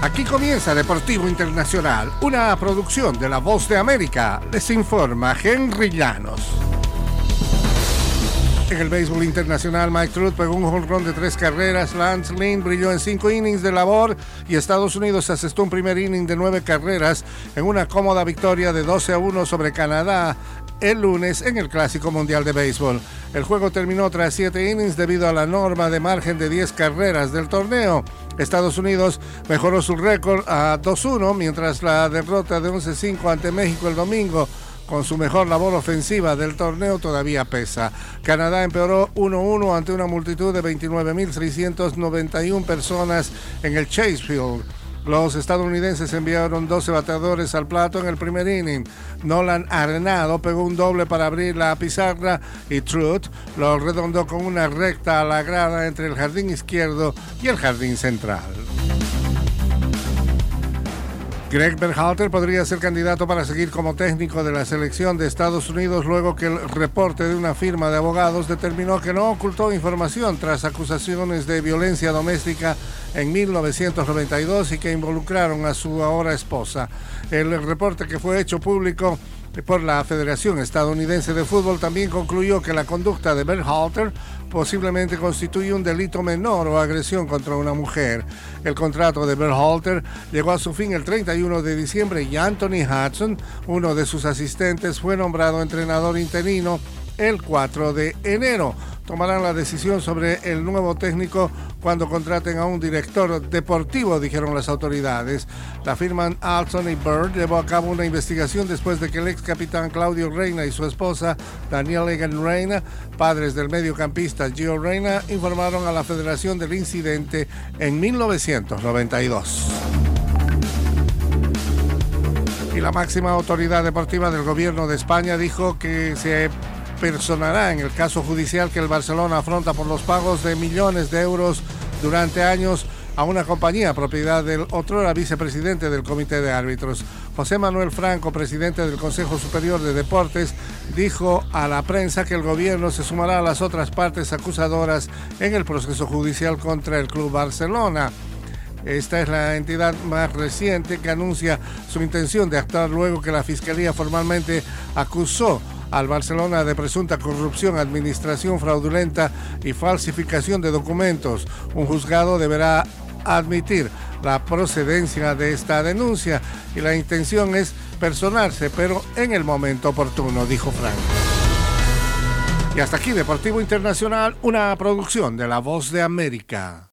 Aquí comienza Deportivo Internacional, una producción de La Voz de América. Les informa Henry Llanos. En el béisbol internacional, Mike Trout pegó un jonrón de tres carreras, Lance Lynn brilló en cinco innings de labor y Estados Unidos asestó un primer inning de nueve carreras en una cómoda victoria de 12 a 1 sobre Canadá el lunes en el Clásico Mundial de Béisbol. El juego terminó tras siete innings debido a la norma de margen de 10 carreras del torneo. Estados Unidos mejoró su récord a 2-1, mientras la derrota de 11-5 ante México el domingo con su mejor labor ofensiva del torneo todavía pesa. Canadá empeoró 1-1 ante una multitud de 29.691 personas en el Chase Field. Los estadounidenses enviaron 12 bateadores al plato en el primer inning. Nolan Arenado pegó un doble para abrir la pizarra y Truth lo redondó con una recta a la entre el jardín izquierdo y el jardín central. Greg Berhalter podría ser candidato para seguir como técnico de la selección de Estados Unidos luego que el reporte de una firma de abogados determinó que no ocultó información tras acusaciones de violencia doméstica en 1992 y que involucraron a su ahora esposa. El reporte que fue hecho público por la Federación Estadounidense de Fútbol también concluyó que la conducta de Berhalter posiblemente constituye un delito menor o agresión contra una mujer. El contrato de Berhalter llegó a su fin el 31 de diciembre y Anthony Hudson, uno de sus asistentes, fue nombrado entrenador interino el 4 de enero tomarán la decisión sobre el nuevo técnico cuando contraten a un director deportivo, dijeron las autoridades. La firma Alton y Bird llevó a cabo una investigación después de que el ex capitán Claudio Reina y su esposa Daniel Egan Reina, padres del mediocampista Gio Reina, informaron a la federación del incidente en 1992 y la máxima autoridad deportiva del gobierno de España dijo que se personará en el caso judicial que el Barcelona afronta por los pagos de millones de euros durante años a una compañía propiedad del otro vicepresidente del Comité de Árbitros. José Manuel Franco, presidente del Consejo Superior de Deportes, dijo a la prensa que el gobierno se sumará a las otras partes acusadoras en el proceso judicial contra el Club Barcelona. Esta es la entidad más reciente que anuncia su intención de actuar luego que la Fiscalía formalmente acusó al Barcelona de presunta corrupción, administración fraudulenta y falsificación de documentos. Un juzgado deberá admitir la procedencia de esta denuncia y la intención es personarse, pero en el momento oportuno, dijo Frank. Y hasta aquí Deportivo Internacional, una producción de La Voz de América.